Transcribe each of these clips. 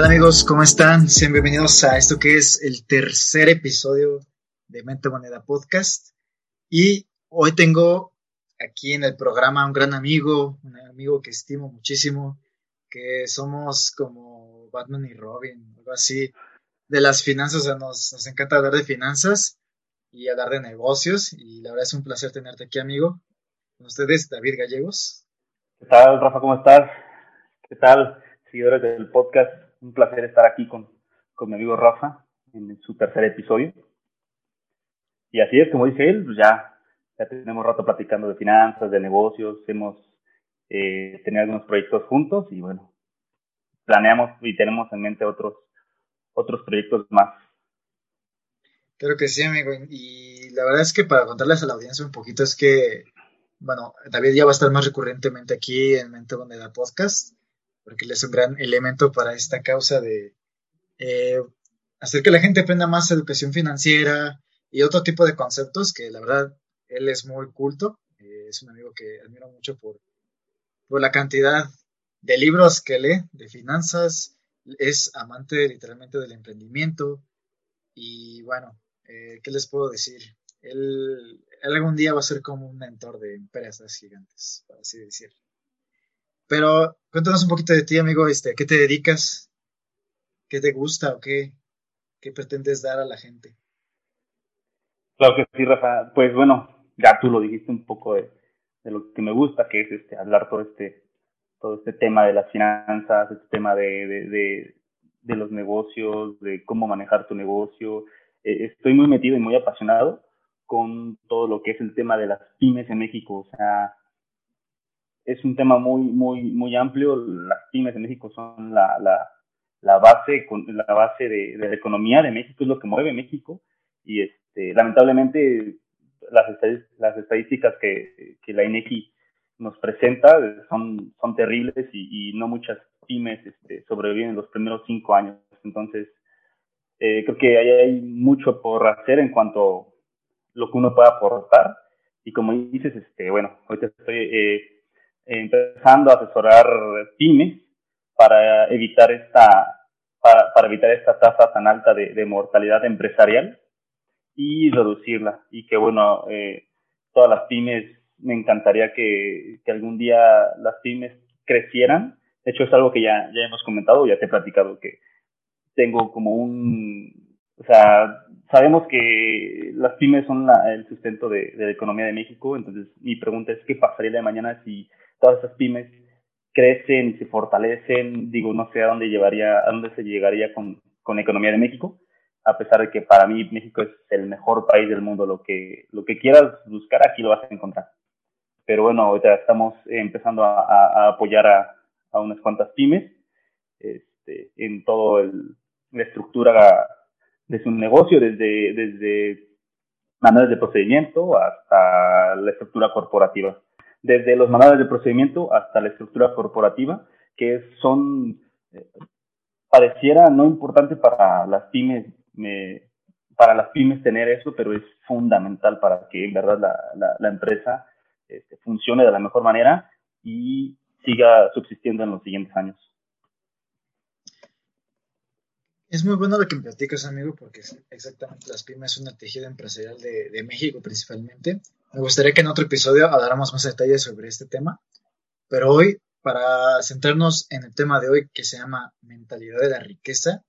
¿Qué tal amigos? ¿Cómo están? Sean bienvenidos a esto que es el tercer episodio de Mente Moneda Podcast. Y hoy tengo aquí en el programa un gran amigo, un amigo que estimo muchísimo, que somos como Batman y Robin, algo así, de las finanzas, o nos, nos encanta hablar de finanzas y hablar de negocios y la verdad es un placer tenerte aquí amigo. Con ustedes, David Gallegos. ¿Qué tal, Rafa? ¿Cómo estás? ¿Qué tal, seguidores del podcast? Un placer estar aquí con, con mi amigo Rafa en su tercer episodio. Y así es, como dice él, pues ya, ya tenemos rato platicando de finanzas, de negocios, hemos eh, tenido algunos proyectos juntos y bueno, planeamos y tenemos en mente otros, otros proyectos más. Creo que sí, amigo. Y la verdad es que para contarles a la audiencia un poquito es que, bueno, David ya va a estar más recurrentemente aquí en Mente da Podcast porque él es un gran elemento para esta causa de eh, hacer que la gente aprenda más educación financiera y otro tipo de conceptos que la verdad él es muy culto, eh, es un amigo que admiro mucho por, por la cantidad de libros que lee de finanzas, es amante literalmente del emprendimiento y bueno, eh, ¿qué les puedo decir? Él, él, algún día va a ser como un mentor de empresas gigantes, por así decirlo. Pero cuéntanos un poquito de ti, amigo, este, ¿qué te dedicas? ¿Qué te gusta o qué, qué pretendes dar a la gente? Claro que sí, Rafa. Pues bueno, ya tú lo dijiste un poco de, lo que me gusta, que es este hablar todo este todo este tema de las finanzas, este tema de, de, de, los negocios, de cómo manejar tu negocio. Eh, estoy muy metido y muy apasionado con todo lo que es el tema de las pymes en México. O sea, es un tema muy, muy, muy amplio. Las pymes en México son la, la, la base, la base de, de, la economía de México, es lo que mueve México. Y este, lamentablemente las, las estadísticas que, que la INEGI nos presenta son, son terribles y, y no muchas pymes este, sobreviven los primeros cinco años. Entonces, eh, creo que hay, hay, mucho por hacer en cuanto a lo que uno pueda aportar. Y como dices, este, bueno, ahorita estoy eh, empezando a asesorar pymes para evitar esta, para, para evitar esta tasa tan alta de, de, mortalidad empresarial y reducirla. Y que bueno, eh, todas las pymes, me encantaría que, que algún día las pymes crecieran. De hecho, es algo que ya, ya hemos comentado, ya te he platicado que tengo como un, o sea, sabemos que las pymes son la, el sustento de, de, la economía de México, entonces mi pregunta es, ¿qué pasaría de mañana si todas esas pymes crecen se fortalecen, digo, no sé a dónde llevaría, a dónde se llegaría con, con la economía de México, a pesar de que para mí México es el mejor país del mundo, lo que, lo que quieras buscar aquí lo vas a encontrar. Pero bueno, ahorita estamos empezando a, apoyar a, unas cuantas pymes este, en todo el, la estructura de su negocio, desde, desde manuales de procedimiento hasta la estructura corporativa desde los manuales de procedimiento hasta la estructura corporativa, que son, eh, pareciera no importante para las pymes, me, para las pymes tener eso, pero es fundamental para que en verdad la, la, empresa este, funcione de la mejor manera y siga subsistiendo en los siguientes años. Es muy bueno lo que me platicas, amigo, porque exactamente las pymes son el tejido empresarial de México principalmente. Me gustaría que en otro episodio habláramos más detalles sobre este tema, pero hoy, para centrarnos en el tema de hoy que se llama mentalidad de la riqueza,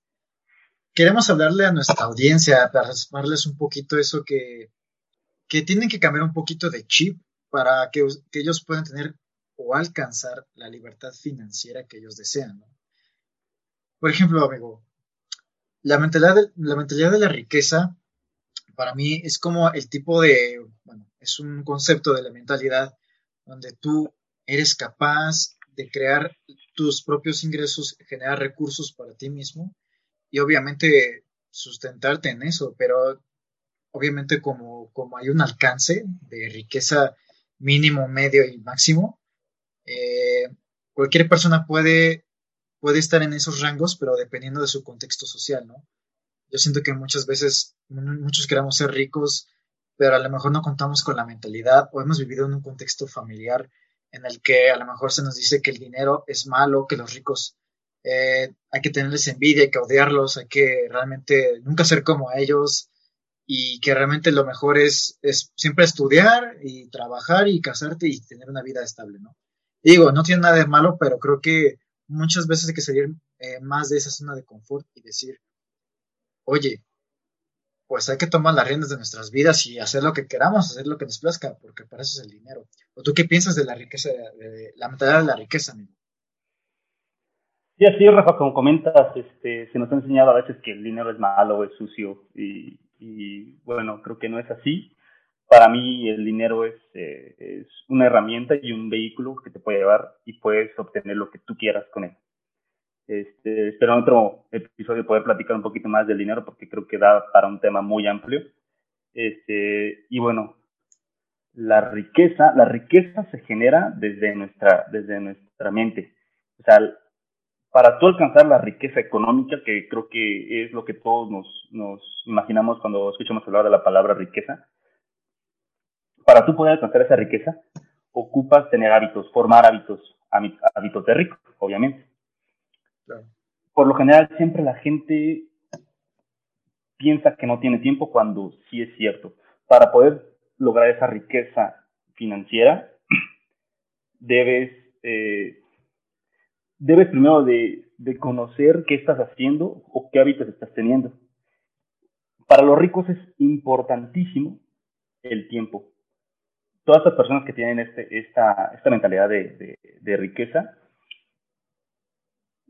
queremos hablarle a nuestra audiencia para darles un poquito eso que, que tienen que cambiar un poquito de chip para que, ellos puedan tener o alcanzar la libertad financiera que ellos desean. Por ejemplo, amigo, la mentalidad, de, la mentalidad de la riqueza para mí es como el tipo de, bueno, es un concepto de la mentalidad donde tú eres capaz de crear tus propios ingresos, generar recursos para ti mismo y obviamente sustentarte en eso, pero obviamente como, como hay un alcance de riqueza mínimo, medio y máximo, eh, cualquier persona puede, puede estar en esos rangos, pero dependiendo de su contexto social, ¿no? Yo siento que muchas veces muchos queremos ser ricos, pero a lo mejor no contamos con la mentalidad o hemos vivido en un contexto familiar en el que a lo mejor se nos dice que el dinero es malo, que los ricos eh, hay que tenerles envidia, hay que odiarlos, hay que realmente nunca ser como ellos y que realmente lo mejor es, es siempre estudiar y trabajar y casarte y tener una vida estable, ¿no? Digo, no tiene nada de malo, pero creo que muchas veces hay que salir eh, más de esa zona de confort y decir, oye, pues hay que tomar las riendas de nuestras vidas y hacer lo que queramos, hacer lo que nos plazca, porque para eso es el dinero. ¿O tú qué piensas de la riqueza, de la mentalidad de la riqueza, amigo? Sí, así, Rafa, como comentas, este, se nos ha enseñado a veces que el dinero es malo, es sucio, y, bueno, creo que no es así. Para mí el dinero es, eh, es una herramienta y un vehículo que te puede llevar y puedes obtener lo que tú quieras con él. Este, espero en otro episodio poder platicar un poquito más del dinero porque creo que da para un tema muy amplio. Este, y bueno, la riqueza, la riqueza se genera desde nuestra, desde nuestra mente. O sea, para tú alcanzar la riqueza económica, que creo que es lo que todos nos, nos imaginamos cuando escuchamos hablar de la palabra riqueza, para tú poder alcanzar esa riqueza, ocupas tener hábitos, formar hábitos, hábitos de rico, obviamente. Por lo general, siempre la gente piensa que no tiene tiempo cuando sí es cierto. Para poder lograr esa riqueza financiera, debes, eh, debes primero de, de conocer qué estás haciendo o qué hábitos estás teniendo. Para los ricos es importantísimo el tiempo. Todas las personas que tienen este, esta, esta mentalidad de, de riqueza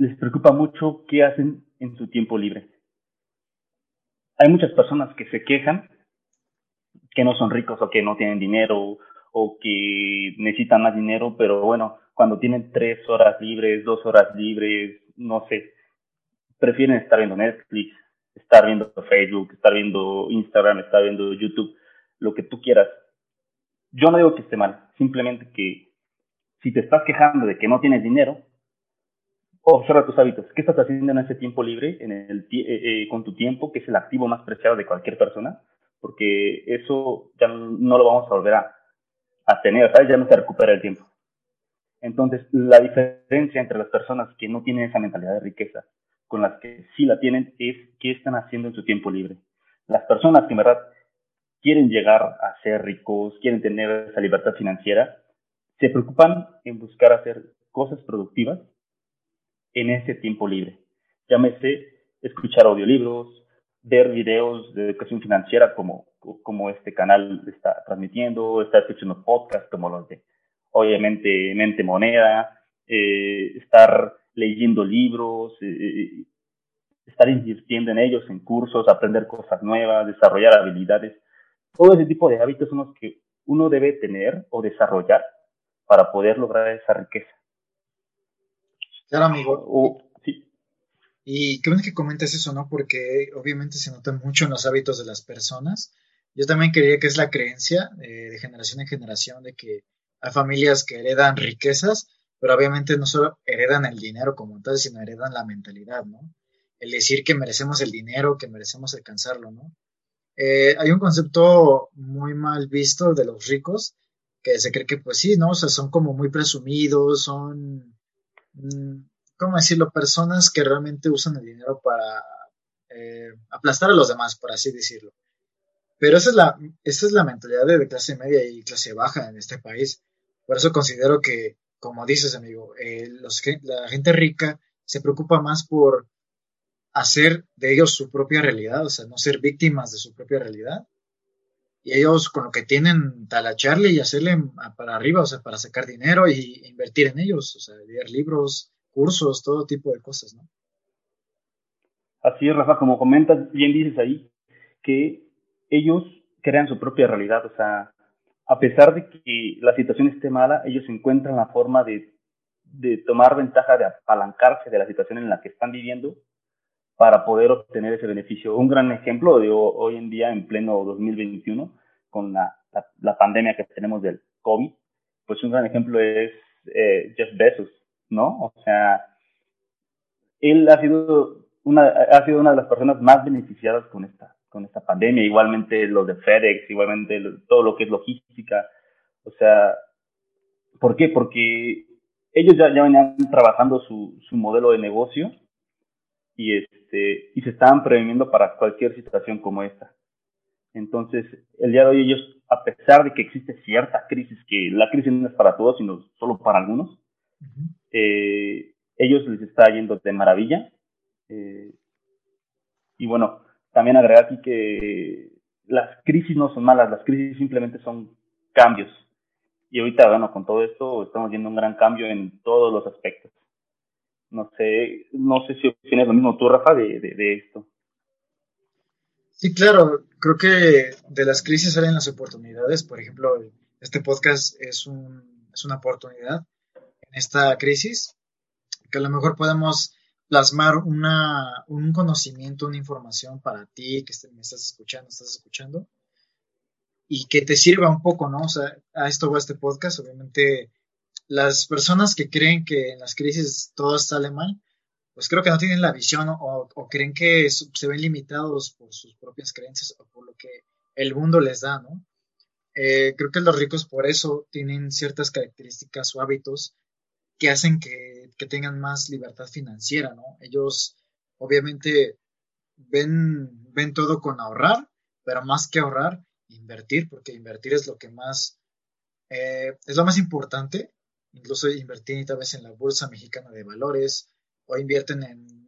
les preocupa mucho qué hacen en su tiempo libre. Hay muchas personas que se quejan que no son ricos o que no tienen dinero o que necesitan más dinero, pero bueno, cuando tienen tres horas libres, dos horas libres, no sé, prefieren estar viendo Netflix, estar viendo Facebook, estar viendo Instagram, estar viendo YouTube, lo que tú quieras. Yo no digo que esté mal, simplemente que si te estás quejando de que no tienes dinero, observa tus hábitos. ¿Qué estás haciendo en ese tiempo libre, en el, eh, eh, con tu tiempo, que es el activo más preciado de cualquier persona? Porque eso ya no lo vamos a volver a, a tener, ¿sabes? Ya no se recupera el tiempo. Entonces, la diferencia entre las personas que no tienen esa mentalidad de riqueza con las que sí la tienen es qué están haciendo en su tiempo libre. Las personas que en verdad quieren llegar a ser ricos, quieren tener esa libertad financiera, se preocupan en buscar hacer cosas productivas en ese tiempo libre. Llámese escuchar audiolibros, ver videos de educación financiera como, como este canal está transmitiendo, estar escuchando podcasts como los de, obviamente, Mente Moneda, eh, estar leyendo libros, eh, eh, estar invirtiendo en ellos, en cursos, aprender cosas nuevas, desarrollar habilidades. Todo ese tipo de hábitos son los que uno debe tener o desarrollar para poder lograr esa riqueza. Claro, amigo. sí. Y qué bueno que comentes eso, ¿no? Porque obviamente se nota mucho en los hábitos de las personas. Yo también creía que es la creencia eh, de generación en generación de que hay familias que heredan riquezas, pero obviamente no solo heredan el dinero como tal, sino heredan la mentalidad, ¿no? El decir que merecemos el dinero, que merecemos alcanzarlo, ¿no? Eh, hay un concepto muy mal visto de los ricos, que se cree que pues sí, ¿no? O sea, son como muy presumidos, son ¿cómo decirlo? Personas que realmente usan el dinero para eh, aplastar a los demás, por así decirlo. Pero esa es la, esa es la mentalidad de clase media y clase baja en este país. Por eso considero que, como dices, amigo, eh, la gente rica se preocupa más por hacer de ellos su propia realidad, o sea, no ser víctimas de su propia realidad. Y ellos con lo que tienen talacharle y hacerle para arriba, o sea, para sacar dinero y invertir en ellos, o sea, leer libros, cursos, todo tipo de cosas, ¿no? Así es, Rafa, como comentas, bien dices ahí, que ellos crean su propia realidad, o sea, a pesar de que la situación esté mala, ellos encuentran la forma de, de tomar ventaja, de apalancarse de la situación en la que están viviendo para poder obtener ese beneficio. Un gran ejemplo de hoy en día, en pleno 2021, con la, la, pandemia que tenemos del COVID, pues un gran ejemplo es eh, Jeff Bezos, ¿no? O sea, él ha sido una, ha sido una de las personas más beneficiadas con esta, con esta pandemia, igualmente los de FedEx, igualmente todo lo que es logística, o sea, ¿por qué? Porque ellos ya, ya venían trabajando su, su modelo de negocio y, este, y se estaban previniendo para cualquier situación como esta. Entonces, el día de hoy ellos, a pesar de que existe cierta crisis, que la crisis no es para todos, sino solo para algunos, eh, ellos les está yendo de maravilla. Eh, y bueno, también agregar aquí que las crisis no son malas, las crisis simplemente son cambios. Y ahorita, bueno, con todo esto estamos viendo un gran cambio en todos los aspectos. No sé, no sé si tienes lo mismo tú, Rafa, de, de, esto. Sí, claro, creo que de las crisis salen las oportunidades. Por ejemplo, este podcast es, un, es una oportunidad en esta crisis que a lo mejor podemos plasmar una, un conocimiento, una información para ti que me estás escuchando, estás escuchando, y que te sirva un poco, ¿no? O sea, a esto va este podcast, obviamente las personas que creen que en las crisis todo sale mal, pues creo que no tienen la visión o, creen que se ven limitados por sus propias creencias o por lo que el mundo les da, ¿no? Eh, creo que los ricos por eso tienen ciertas características o hábitos que hacen que, tengan más libertad financiera, ¿no? Ellos obviamente ven, ven todo con ahorrar, pero más que ahorrar, invertir, porque invertir es lo que más, eh, es lo más importante incluso invertir tal vez en la Bolsa Mexicana de Valores o invierten en,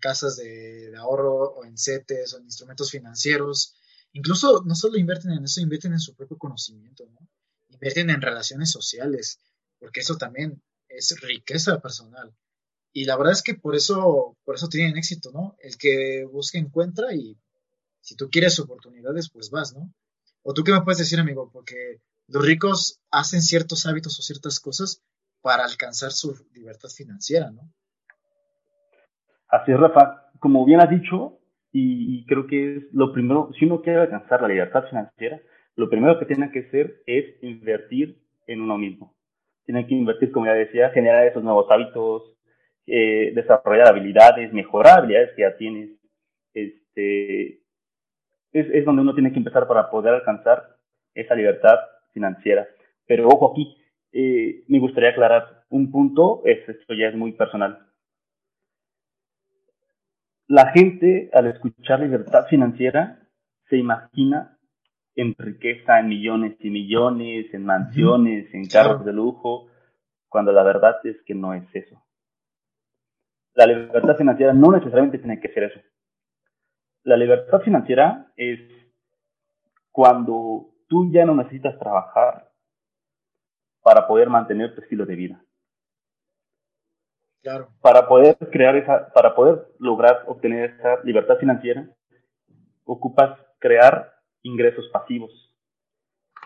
casas de, ahorro o en CETES o en instrumentos financieros. Incluso no solo invierten en eso, invierten en su propio conocimiento, ¿no? Invierten en relaciones sociales, porque eso también es riqueza personal. Y la verdad es que por eso, por eso tienen éxito, ¿no? El que busca encuentra y si tú quieres oportunidades, pues vas, ¿no? ¿O tú qué me puedes decir, amigo? Porque los ricos hacen ciertos hábitos o ciertas cosas para alcanzar su libertad financiera, ¿no? Así es, Rafa. Como bien has dicho, y, creo que es lo primero, si uno quiere alcanzar la libertad financiera, lo primero que tiene que hacer es invertir en uno mismo. Tiene que invertir, como ya decía, generar esos nuevos hábitos, eh, desarrollar habilidades, mejorar habilidades que ya tienes. Este, es, es donde uno tiene que empezar para poder alcanzar esa libertad financiera. Pero ojo aquí, eh, me gustaría aclarar un punto, esto ya es muy personal. La gente al escuchar libertad financiera se imagina en riqueza, en millones y millones, en mansiones, en carros de lujo, cuando la verdad es que no es eso. La libertad financiera no necesariamente tiene que ser eso. La libertad financiera es cuando tú ya no necesitas trabajar para poder mantener tu estilo de vida. Claro. Para poder crear esa, para poder lograr obtener esa libertad financiera, ocupas crear ingresos pasivos.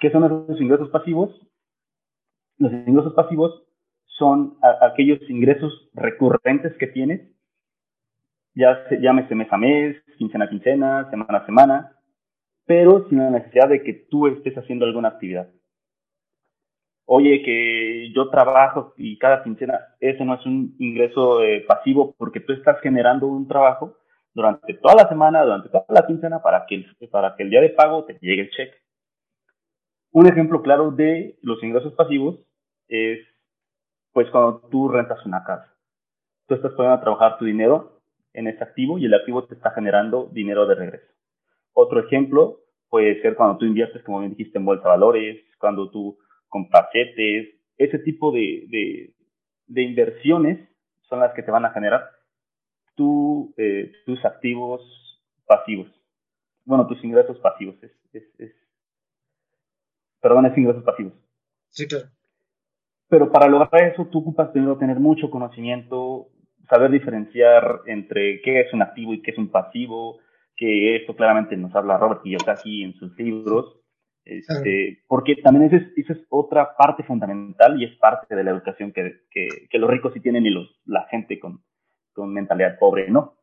¿Qué son esos ingresos pasivos? Los ingresos pasivos son aquellos ingresos recurrentes que tienes, ya se, llámese mes a mes, quincena a quincena, semana a semana, pero sin la necesidad de que tú estés haciendo alguna actividad. Oye, que yo trabajo y cada quincena, eso no es un ingreso eh, pasivo porque tú estás generando un trabajo durante toda la semana, durante toda la quincena para que, para que el día de pago te llegue el cheque. Un ejemplo claro de los ingresos pasivos es pues cuando tú rentas una casa. Tú estás poniendo a trabajar tu dinero en ese activo y el activo te está generando dinero de regreso. Otro ejemplo puede ser cuando tú inviertes, como bien dijiste, en bolsa de valores, cuando tú compras CETES, ese tipo de, de, inversiones son las que te van a generar tu, eh, tus activos pasivos. Bueno, tus ingresos pasivos. Es, es, es, perdón, es ingresos pasivos. Sí, claro. Pero para lograr eso, tú ocupas primero tener mucho conocimiento, saber diferenciar entre qué es un activo y qué es un pasivo, que esto claramente nos habla Robert Kiyosaki en sus libros, este, porque también esa es, es, otra parte fundamental y es parte de la educación que, que, los ricos sí tienen y los, la gente con, con mentalidad pobre no.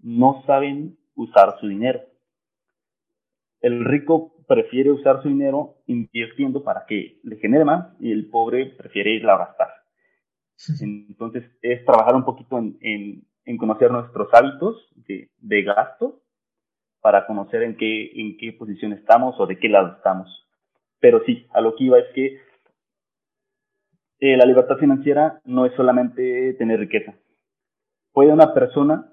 No saben usar su dinero. El rico prefiere usar su dinero invirtiendo para que le genere más y el pobre prefiere irla a gastar. Entonces es trabajar un poquito en, en, en conocer nuestros hábitos de, de gasto para conocer en qué, en qué posición estamos o de qué lado estamos. Pero sí, a lo que iba es que eh, la libertad financiera no es solamente tener riqueza. Puede una persona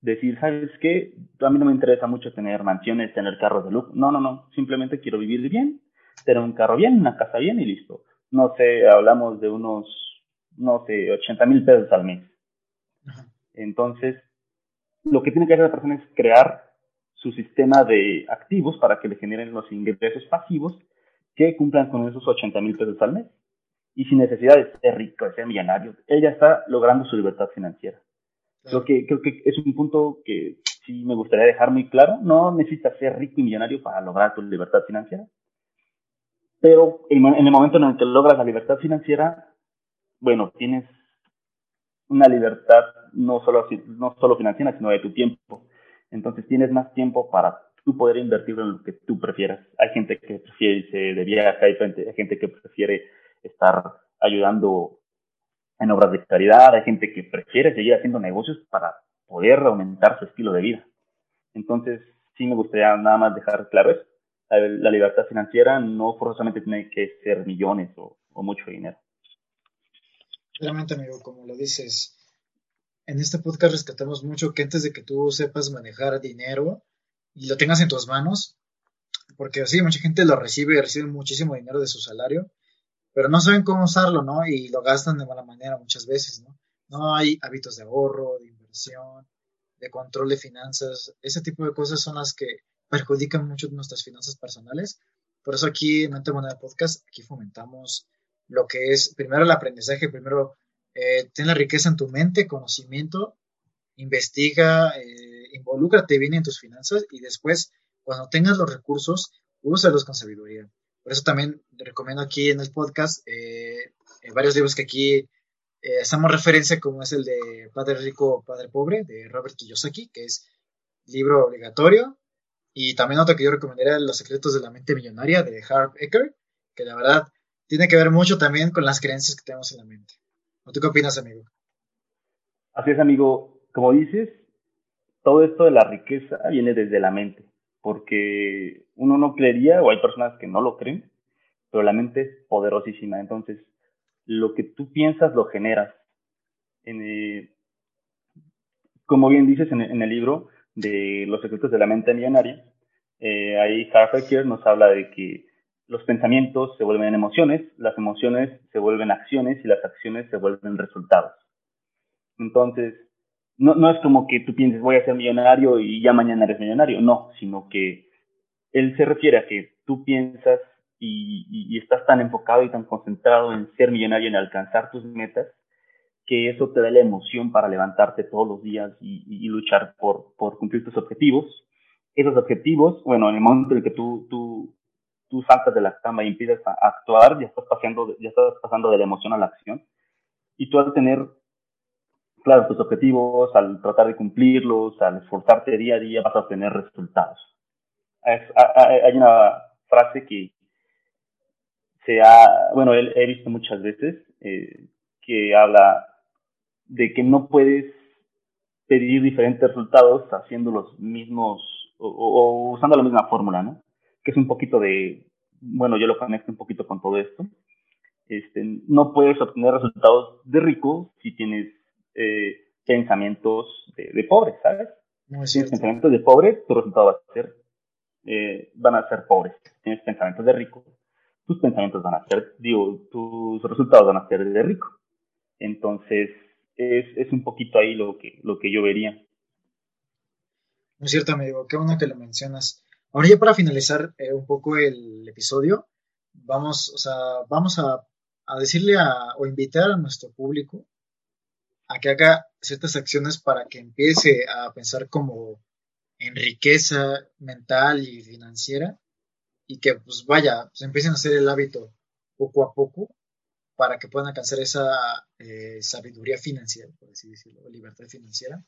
decir, ¿sabes qué? A mí no me interesa mucho tener mansiones, tener carros de lujo. No, no, no. Simplemente quiero vivir bien, tener un carro bien, una casa bien y listo. No sé, hablamos de unos, no sé, 80 mil pesos al mes. Entonces, lo que tiene que hacer la persona es crear su sistema de activos para que le generen los ingresos pasivos que cumplan con esos 80 mil pesos al mes. Y sin necesidad de ser rico, de ser millonario, ella está logrando su libertad financiera. Lo que creo que es un punto que sí me gustaría dejar muy claro. No necesitas ser rico y millonario para lograr tu libertad financiera. Pero en el momento en el que logras la libertad financiera, bueno, tienes una libertad no solo, no solo financiera, sino de tu tiempo. Entonces tienes más tiempo para tú poder invertir en lo que tú prefieras. Hay gente que prefiere irse de viaje, hay gente que prefiere estar ayudando en obras de caridad, hay gente que prefiere seguir haciendo negocios para poder aumentar su estilo de vida. Entonces, sí me gustaría nada más dejar claro eso. La, libertad financiera no forzosamente tiene que ser millones o, mucho dinero. Realmente, amigo, como lo dices, en este podcast rescatamos mucho que antes de que tú sepas manejar dinero y lo tengas en tus manos, porque sí, mucha gente lo recibe, recibe muchísimo dinero de su salario, pero no saben cómo usarlo, ¿no? Y lo gastan de mala manera muchas veces, ¿no? No hay hábitos de ahorro, de inversión, de control de finanzas. Ese tipo de cosas son las que perjudican mucho nuestras finanzas personales. Por eso aquí en Mente Moneda Podcast, aquí fomentamos lo que es primero el aprendizaje, primero eh, ten la riqueza en tu mente, conocimiento, investiga, eh, involúcrate bien en tus finanzas y después, cuando tengas los recursos, úsalos con sabiduría. Por eso también recomiendo aquí en el podcast eh, varios libros que aquí eh, hacemos referencia, como es el de Padre Rico, Padre Pobre, de Robert Kiyosaki, que es libro obligatorio. Y también otro que yo recomendaría, Los secretos de la mente millonaria, de Harv Eker, que la verdad tiene que ver mucho también con las creencias que tenemos en la mente. ¿Tú qué opinas, amigo? Así es, amigo. Como dices, todo esto de la riqueza viene desde la mente porque uno no creería, o hay personas que no lo creen, pero la mente es poderosísima. Entonces, lo que tú piensas lo generas. En como bien dices en, el libro de Los secretos de la mente millonaria, eh, ahí Harper nos habla de que los pensamientos se vuelven emociones, las emociones se vuelven acciones y las acciones se vuelven resultados. Entonces, no, no es como que tú pienses voy a ser millonario y ya mañana eres millonario, no, sino que él se refiere a que tú piensas y, estás tan enfocado y tan concentrado en ser millonario, en alcanzar tus metas, que eso te da la emoción para levantarte todos los días y, luchar por, por, cumplir tus objetivos. Esos objetivos, bueno, en el momento en el que tú, tú saltas de la cama y empiezas a actuar, ya estás, pasando, ya estás pasando de la emoción a la acción. Y tú al tener claro, tus objetivos, al tratar de cumplirlos, al esforzarte día a día, vas a obtener resultados. hay una frase que se ha, bueno, he visto muchas veces, eh, que habla de que no puedes pedir diferentes resultados haciendo los mismos o, usando la misma fórmula, ¿no? Que es un poquito de, bueno, yo lo conecto un poquito con todo esto. Este, no puedes obtener resultados de rico si tienes eh, pensamientos de, pobres, ¿sabes? si tienes pensamientos de pobre, tu resultado va a ser, eh, van a ser pobres. Si tienes pensamientos de rico, tus pensamientos van a ser, digo, tus resultados van a ser de rico. Entonces, es, es un poquito ahí lo que, lo que yo vería. Muy cierto, amigo, qué bueno que lo mencionas. Ahora ya para finalizar eh, un poco el episodio, vamos, o sea, vamos a, a decirle a, o invitar a nuestro público a que haga ciertas acciones para que empiece a pensar como en riqueza mental y financiera y que pues vaya, pues empiecen a hacer el hábito poco a poco para que puedan alcanzar esa eh, sabiduría financiera, por así decirlo, libertad financiera.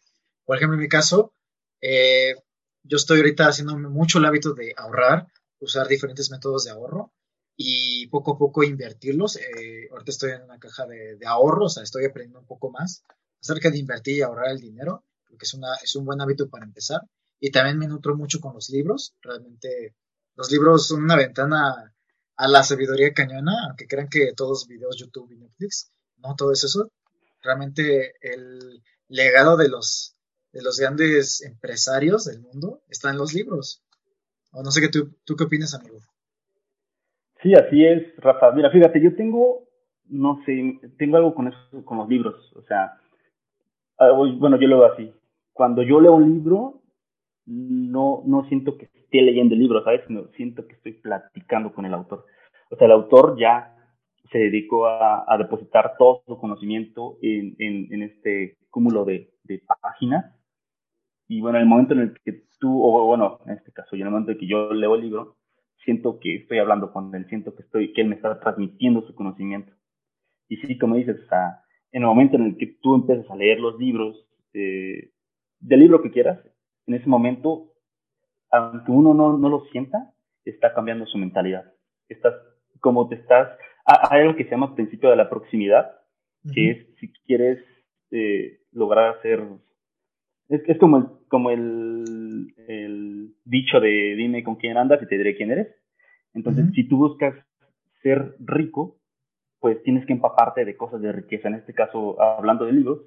Por ejemplo, en mi caso, eh, yo estoy ahorita haciendo mucho el hábito de ahorrar, usar diferentes métodos de ahorro y poco a poco invertirlos. Eh, ahorita estoy en una caja de, de ahorro, o sea, estoy aprendiendo un poco más acerca de invertir y ahorrar el dinero, porque es, una, es un buen hábito para empezar. Y también me nutro mucho con los libros. Realmente los libros son una ventana a la sabiduría cañona, aunque crean que todos videos YouTube y Netflix, no todo es eso. Realmente el legado de los, de los grandes empresarios del mundo está en los libros. O no sé qué tú, tú qué opinas, amigo. Sí, así es, Rafa. Mira, fíjate, yo tengo, no sé, tengo algo con eso, con los libros. O sea, bueno, yo lo veo así. Cuando yo leo un libro, no, no siento que esté leyendo el libro, ¿sabes? Sino siento que estoy platicando con el autor. O sea, el autor ya se dedicó a, depositar todo su conocimiento en, en, este cúmulo de, páginas. Y bueno, en el momento en el que tú, o bueno, en este caso, yo en el momento en que yo leo el libro, siento que estoy hablando con él, siento que, estoy, que él me está transmitiendo su conocimiento. Y sí, como dices, o sea, en el momento en el que tú empiezas a leer los libros, eh, del libro que quieras, en ese momento, aunque uno no, no lo sienta, está cambiando su mentalidad. Estás, como te estás, hay algo que se llama principio de la proximidad, que es si quieres eh, lograr hacer, es, es como, el, como el, el, dicho de dime con quién andas y te diré quién eres. Entonces, si tú buscas ser rico, pues tienes que empaparte de cosas de riqueza. En este caso, hablando de libros,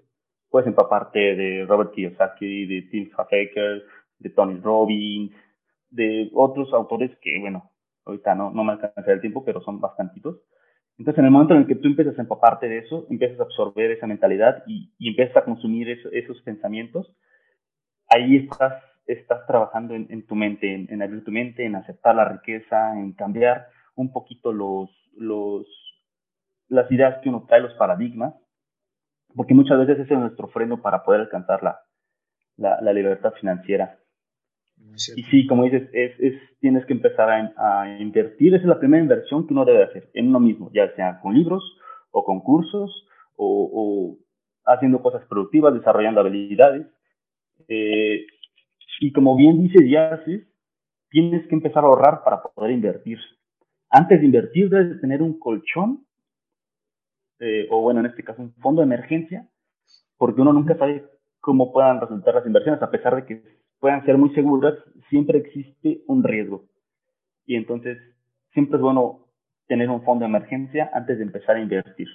puedes empaparte de Robert Kiyosaki, de Tim Hacker, de Tony Robbins, de otros autores que, bueno, ahorita no, no me alcanza el tiempo, pero son bastantitos. Entonces, en el momento en el que tú empiezas a empaparte de eso, empiezas a absorber esa mentalidad y, y empiezas a consumir esos pensamientos, ahí estás, estás trabajando en, en tu mente, en, en, abrir tu mente, en aceptar la riqueza, en cambiar un poquito los, los, las ideas que uno trae, los paradigmas, porque muchas veces ese es nuestro freno para poder alcanzar la, la, la libertad financiera. Y sí, como dices, es, es tienes que empezar a, a, invertir. Esa es la primera inversión que uno debe hacer en uno mismo, ya sea con libros o con cursos o, o haciendo cosas productivas, desarrollando habilidades. Eh, y como bien dice Yasis, tienes que empezar a ahorrar para poder invertir. Antes de invertir debes tener un colchón, eh, o bueno, en este caso un fondo de emergencia, porque uno nunca sabe cómo puedan resultar las inversiones, a pesar de que puedan ser muy seguras, siempre existe un riesgo. Y entonces, siempre es bueno tener un fondo de emergencia antes de empezar a invertir.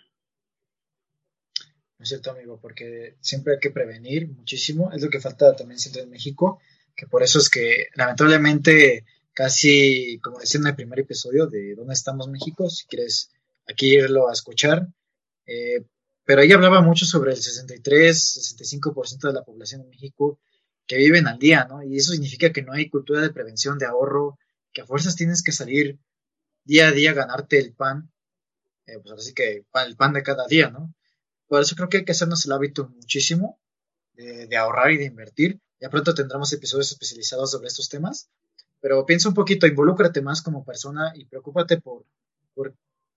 No es cierto, amigo, porque siempre hay que prevenir muchísimo. Es lo que falta también siempre en México, que por eso es que lamentablemente casi, como decía en el primer episodio de ¿Dónde estamos México? Si quieres aquí irlo a escuchar. Eh, pero ahí hablaba mucho sobre el 63, 65% de la población de México que viven al día, ¿no? Y eso significa que no hay cultura de prevención, de ahorro, que a fuerzas tienes que salir día a día ganarte el pan, eh, pues así que el pan de cada día, ¿no? Por eso creo que hay que hacernos el hábito muchísimo de, ahorrar y de invertir. Ya pronto tendremos episodios especializados sobre estos temas, pero piensa un poquito, involúcrate más como persona y preocúpate por,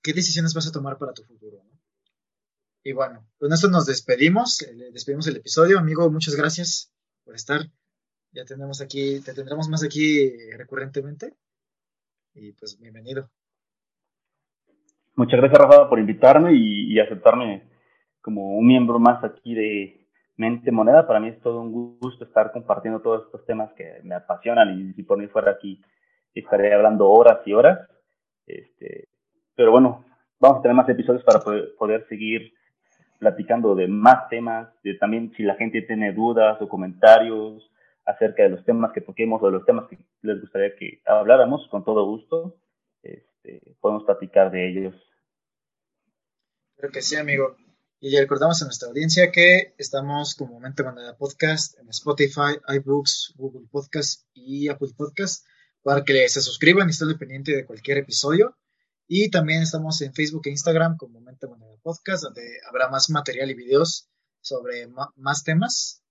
qué decisiones vas a tomar para tu futuro, ¿no? Y bueno, con esto nos despedimos, eh, despedimos el episodio. Amigo, muchas gracias por estar. Ya tenemos aquí, te tendremos más aquí recurrentemente. Y pues bienvenido. Muchas gracias, Rafa, por invitarme y, aceptarme como un miembro más aquí de Mente Moneda. Para mí es todo un gusto estar compartiendo todos estos temas que me apasionan y si por mí fuera aquí estaré hablando horas y horas. Este, pero bueno, vamos a tener más episodios para poder, poder seguir platicando de más temas, de también si la gente tiene dudas o comentarios acerca de los temas que toquemos o de los temas que les gustaría que habláramos, con todo gusto, este, podemos platicar de ellos. Creo que sí, amigo. Y recordamos a nuestra audiencia que estamos como Mente Manera Podcast en Spotify, iBooks, Google Podcast y Apple Podcast para que se suscriban y estén pendiente de cualquier episodio. Y también estamos en Facebook e Instagram como Mente Moneda Podcast, donde habrá más material y videos sobre más temas.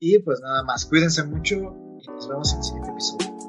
Y pues nada más, cuídense mucho y nos vemos en el siguiente episodio.